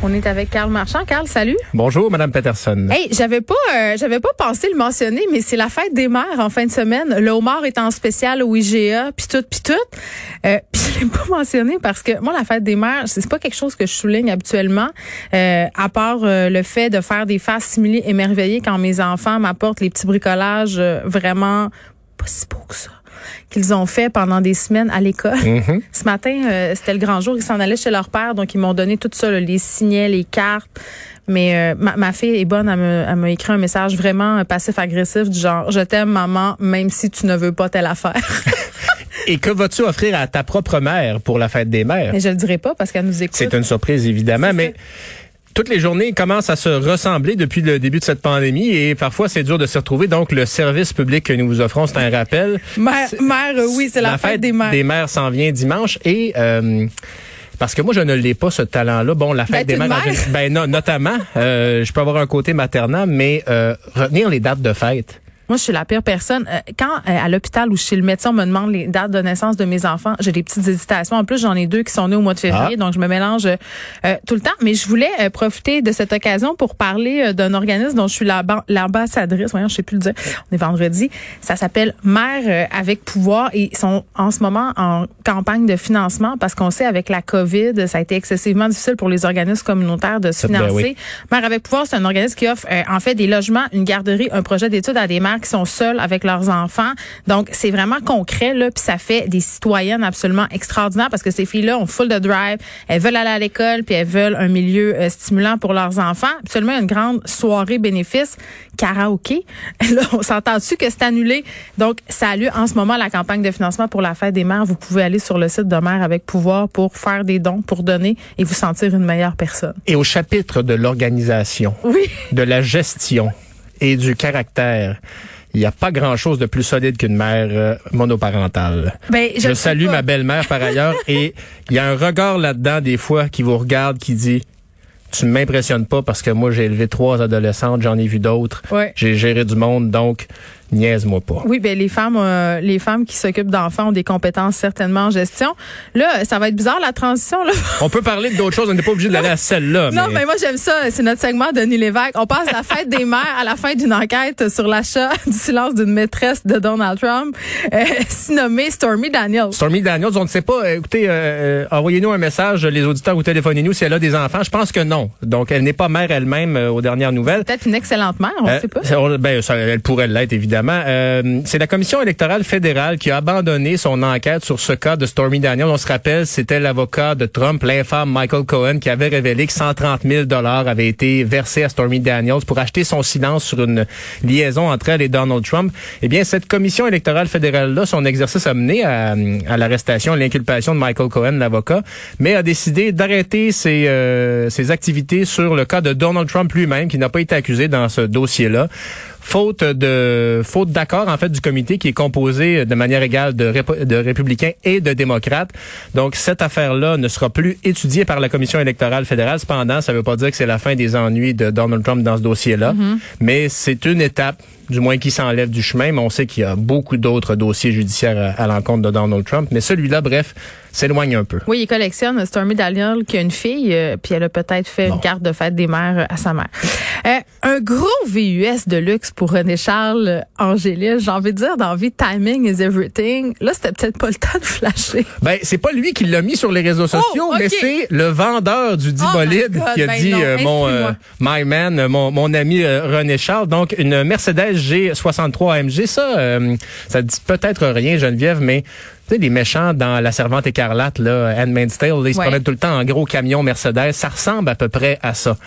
On est avec Carl Marchand. Carl, salut. Bonjour, Madame Peterson. Hey, j'avais pas, euh, j'avais pas pensé le mentionner, mais c'est la fête des mères en fin de semaine. Le homard est en spécial au IGA, puis tout, puis tout. Euh, puis je l'ai pas mentionné parce que moi, la fête des mères, c'est pas quelque chose que je souligne habituellement, euh, à part euh, le fait de faire des faces similées émerveillées quand mes enfants m'apportent les petits bricolages vraiment si que ça qu'ils ont fait pendant des semaines à l'école. Mhm. Ce matin, euh, c'était le grand jour. Ils s'en allaient chez leur père, donc ils m'ont donné tout ça, là, les signets, les cartes. Mais euh, ma, ma fille est bonne, elle m'a écrit un message vraiment euh, passif-agressif du genre « Je t'aime, maman, même si tu ne veux pas telle affaire. Et que vas-tu offrir à ta propre mère pour la fête des » mères? Mais je le dirai pas parce qu'elle nous écoute. C'est une surprise, évidemment, mais toutes les journées commencent à se ressembler depuis le début de cette pandémie et parfois c'est dur de se retrouver. Donc, le service public que nous vous offrons, c'est un rappel. Mère, mère, euh, oui, c'est la, fête, des mères. des mères s'en vient dimanche et... euh, parce que moi, je ne l'ai pas, ce talent-là. Bon, la fête Ben, des mères, ben, non, notamment, euh, je peux avoir un côté maternel, mais euh, retenir les dates de fête. Moi, je suis la pire personne. Euh, Quand euh, à l'hôpital ou chez le médecin, on me demande les dates de naissance de mes enfants, j'ai des petites hésitations. En plus, j'en ai deux qui sont nés au mois de février, Ah. donc je me mélange euh, tout le temps. Mais je voulais euh, profiter de cette occasion pour parler euh, d'un organisme dont je suis l'ambassadrice. Voyons, je sais plus le dire. On est vendredi. Ça s'appelle Mère euh, avec pouvoir et ils sont en ce moment en campagne de financement parce qu'on sait avec la COVID, ça a été excessivement difficile pour les organismes communautaires de se Ben financer. oui. Mère avec pouvoir, c'est un organisme qui offre euh, en fait des logements, une garderie, un projet d'études à des mères qui sont seules avec leurs enfants. Donc c'est vraiment concret là, puis ça fait des citoyennes absolument extraordinaires parce que ces filles-là ont full de drive, elles veulent aller à l'école puis elles veulent un milieu euh, stimulant pour leurs enfants. Absolument une grande soirée bénéfice karaoké. Là, on s'entend-tu que c'est annulé? Donc ça a lieu en ce moment la campagne de financement pour la fête des mères. Vous pouvez aller sur le site de Mère avec pouvoir pour faire des dons, pour donner et vous sentir une meilleure personne. Et au chapitre de l'organisation, Oui. de la gestion et du caractère, il n'y a pas grand-chose de plus solide qu'une mère euh, monoparentale. Ben, je salue pas. ma belle-mère par ailleurs et il y a un regard là-dedans des fois qui vous regarde qui dit tu m'impressionnes pas parce que moi j'ai élevé trois adolescentes, j'en ai vu d'autres, Ouais. j'ai géré du monde donc niaise-moi pas. Oui, ben les femmes, euh, les femmes qui s'occupent d'enfants ont des compétences certainement en gestion. Là, ça va être bizarre la transition. Là. On peut parler d'autres choses, on n'est pas obligé d'aller à celle-là. Non, mais moi j'aime ça. C'est notre segment de Denis Lévesque. On passe la fête des mères à la fin d'une enquête sur l'achat du silence d'une maîtresse de Donald Trump, euh, si nommée Stormy Daniels. Stormy Daniels, on ne sait pas. euh, Écoutez, euh, euh, envoyez-nous un message, les auditeurs, ou téléphonez-nous si elle a des enfants. Je pense que non. Donc, elle n'est pas mère elle-même euh, aux dernières nouvelles. Peut-être une excellente mère, on ne sait pas. ben, ça, elle pourrait l'être, évidemment. Euh, c'est la Commission électorale fédérale qui a abandonné son enquête sur ce cas de Stormy Daniels. On se rappelle, c'était l'avocat de Trump, l'infâme Michael Cohen, qui avait révélé que 130 000 dollars avaient été versés à Stormy Daniels pour acheter son silence sur une liaison entre elle et Donald Trump. Eh bien, cette Commission électorale fédérale-là, son exercice a mené à, à l'arrestation, à l'inculpation de Michael Cohen, l'avocat, mais a décidé d'arrêter ses, euh, ses activités sur le cas de Donald Trump lui-même, qui n'a pas été accusé dans ce dossier-là faute de faute d'accord en fait du comité qui est composé de manière égale de, républicains et de démocrates. Donc cette affaire-là ne sera plus étudiée par la commission électorale fédérale. Cependant, ça ne veut pas dire que c'est la fin des ennuis de Donald Trump dans ce dossier-là, mais c'est une étape du moins qui s'enlève du chemin, mais on sait qu'il y a beaucoup d'autres dossiers judiciaires à, à l'encontre de Donald Trump. Mais celui-là, bref, s'éloigne un peu. Oui, il collectionne Stormy Daniels qui a une fille, euh, puis elle a peut-être fait une carte de fête des mères à sa mère. Euh, un gros VUS de luxe pour René Charles Angélis. J'ai envie de dire dans vie, timing is everything. Là, c'était peut-être pas le temps de flasher. Ben, c'est pas lui qui l'a mis sur les réseaux sociaux, Oh, ok. mais c'est le vendeur du dit Oh bolide God, qui a ben dit non, euh, mon my man, mon, mon ami René Charles. Donc une Mercedes G63 AMG, ça, euh, ça dit peut-être rien, Geneviève, mais Tu sais, les méchants dans La Servante écarlate, là, Handmaid's Tale, là, ils se Ouais. promènent tout le temps en gros camion Mercedes. Ça ressemble à peu près à ça.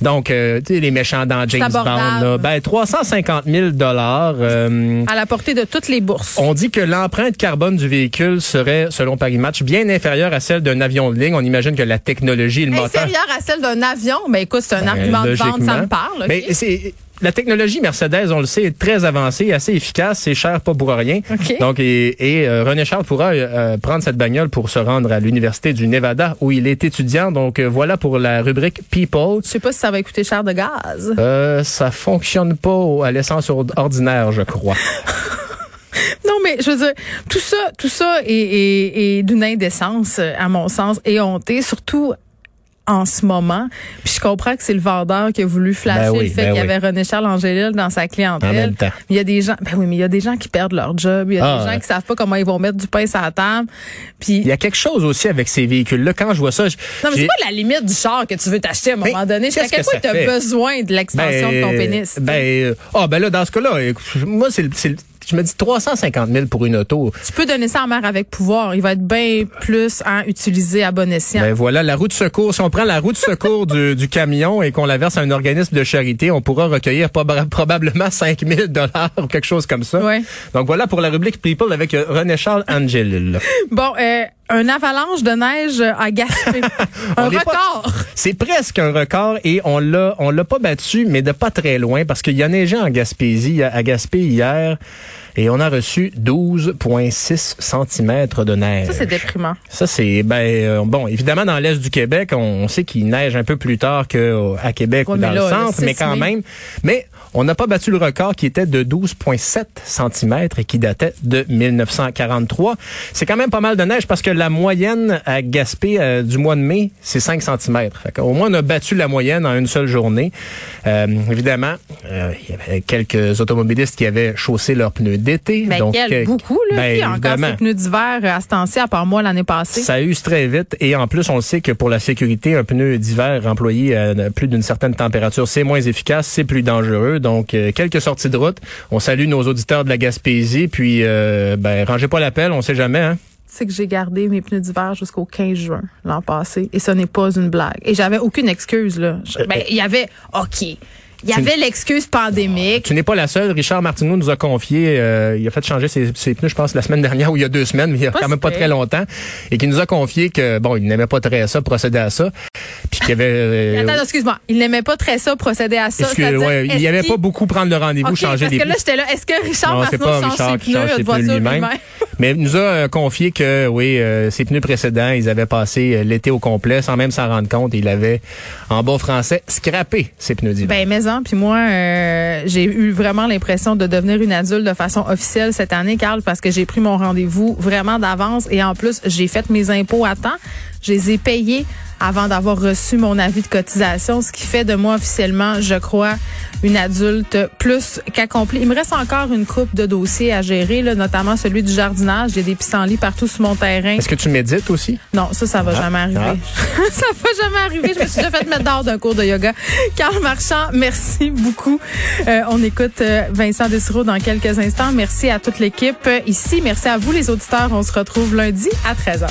Donc, euh, tu sais, les méchants dans James Bond, là, ben 350 000 dollars. euh, À la portée de toutes les bourses. on dit que l'empreinte carbone du véhicule serait, selon Paris Match, bien inférieure à celle d'un avion de ligne. On imagine que la technologie et le moteur... Inférieure à celle d'un avion? Ben écoute, c'est un Ben, argument de vente, ça me parle. Mais c'est la technologie Mercedes, on le sait, est très avancée, assez efficace, c'est cher pas pour rien. OK. Donc et, et, euh, René Charles pourra euh, prendre cette bagnole pour se rendre à l'université du Nevada où il est étudiant. Donc euh, voilà pour la rubrique People. Je sais pas si ça va coûter cher de gaz. Euh, ça fonctionne pas à l'essence or- ordinaire, je crois. Non, mais je veux dire, tout ça, tout ça est, est- est d'une indécence, euh, à mon sens, et honté, surtout en ce moment. Puis je comprends que c'est le vendeur qui a voulu flasher Ben oui, le fait ben qu'il y oui. avait René Charles Angélil dans sa clientèle. En même temps. Il y a des gens, ben oui, mais il y a des gens qui perdent leur job. Il y a Ah, des gens ouais. qui savent pas comment ils vont mettre du pain sur la table. Puis Il y a quelque chose aussi avec ces véhicules-là. Quand je vois ça, je- non, mais c'est quoi la limite du char que tu veux t'acheter à un moment donné? Jusqu'à qu'est-ce quel que point tu as fait? besoin de l'extension de ton pénis? tu sais? Ben, euh, ah, ben là, dans ce cas-là, moi, c'est le- c'est le- je me dis 350 000 pour une auto. tu peux donner ça en mer avec pouvoir. Il va être bien plus hein, utilisé à bon escient. Ben voilà, la roue de secours. Si on prend la roue de secours du, du camion et qu'on la verse à un organisme de charité, on pourra recueillir proba- probablement 5 000 dollars ou quelque chose comme ça. Ouais. Donc voilà pour la rubrique People avec euh, René Charles Angelil. Bon, euh, un avalanche de neige à Gaspé. un record. C'est presque un record et on l'a on l'a pas battu, mais de pas très loin parce qu'il y a neigé en Gaspésie, à Gaspé hier, et on a reçu 12,6 cm de neige. Ça, c'est déprimant. Ça, c'est ben euh, bon, évidemment dans l'est du Québec, on, on sait qu'il neige un peu plus tard qu'à Québec Ouais, ou dans là, le centre, 6 mais quand mai. même. Mais on n'a pas battu le record qui était de 12,7 cm et qui datait de 1943. C'est quand même pas mal de neige parce que la moyenne à Gaspé euh, du mois de mai, c'est 5 cm. Au moins, on a battu la moyenne en une seule journée. Euh, évidemment, euh, il y avait quelques automobilistes qui avaient chaussé leurs pneus d'été. Mais donc, quel beaucoup, là. ben, encore ses pneus d'hiver à ce temps-ci, à part moi l'année passée? Ça use très vite et en plus, on le sait que pour la sécurité, un pneu d'hiver employé à plus d'une certaine température, c'est moins efficace, c'est plus dangereux. Donc, quelques sorties de route. On salue nos auditeurs de la Gaspésie, puis ben, rangez pas l'appel, on sait jamais. Hein? C'est que j'ai gardé mes pneus d'hiver jusqu'au 15 juin l'an passé et ce n'est pas une blague. Et j'avais aucune excuse, là. Je- Ben, il y avait, OK. Il y avait l'excuse pandémique. Tu n'es pas la seule. Richard Martineau nous a confié, euh, il a fait changer ses, ses pneus, je pense, la semaine dernière ou il y a deux semaines, mais il y a Pas quand même pas très longtemps, et qui nous a confié que, bon, il n'aimait pas très ça, procéder à ça, puis qu'il y avait... euh, Attends, excuse-moi. Il n'aimait pas très ça, procéder à ça. c'est-à-dire, ouais, il pas beaucoup prendre le rendez-vous, changer parce les que là, pneus? j'étais là. Est-ce que Richard Non, Martineau pas change Richard ses pneus change ses pneus lui-même. Mais il nous a euh, confié que, oui, euh, ses pneus précédents, ils avaient passé l'été au complet sans même s'en rendre compte. Il avait, en bon français, scrappé ses pneus d'hiver. Ben, puis moi, euh, j'ai eu vraiment l'impression de devenir une adulte de façon officielle cette année, Carl, parce que j'ai pris mon rendez-vous vraiment d'avance et en plus, j'ai fait mes impôts à temps. Je les ai payés avant d'avoir reçu mon avis de cotisation, ce qui fait de moi officiellement, je crois, une adulte plus qu'accomplie. Il me reste encore une coupe de dossiers à gérer, là, notamment celui du jardinage. J'ai des pissenlits partout sur mon terrain. Est-ce que tu médites aussi? Non, ça, ça va Ah, jamais arriver. ah. ça va jamais arriver. Je me suis déjà fait mettre dehors d'un cours de yoga. Carl Marchand, merci beaucoup. Euh, on écoute euh, Vincent Dessureau dans quelques instants. Merci à toute l'équipe ici. Merci à vous, les auditeurs. On se retrouve lundi à 13h.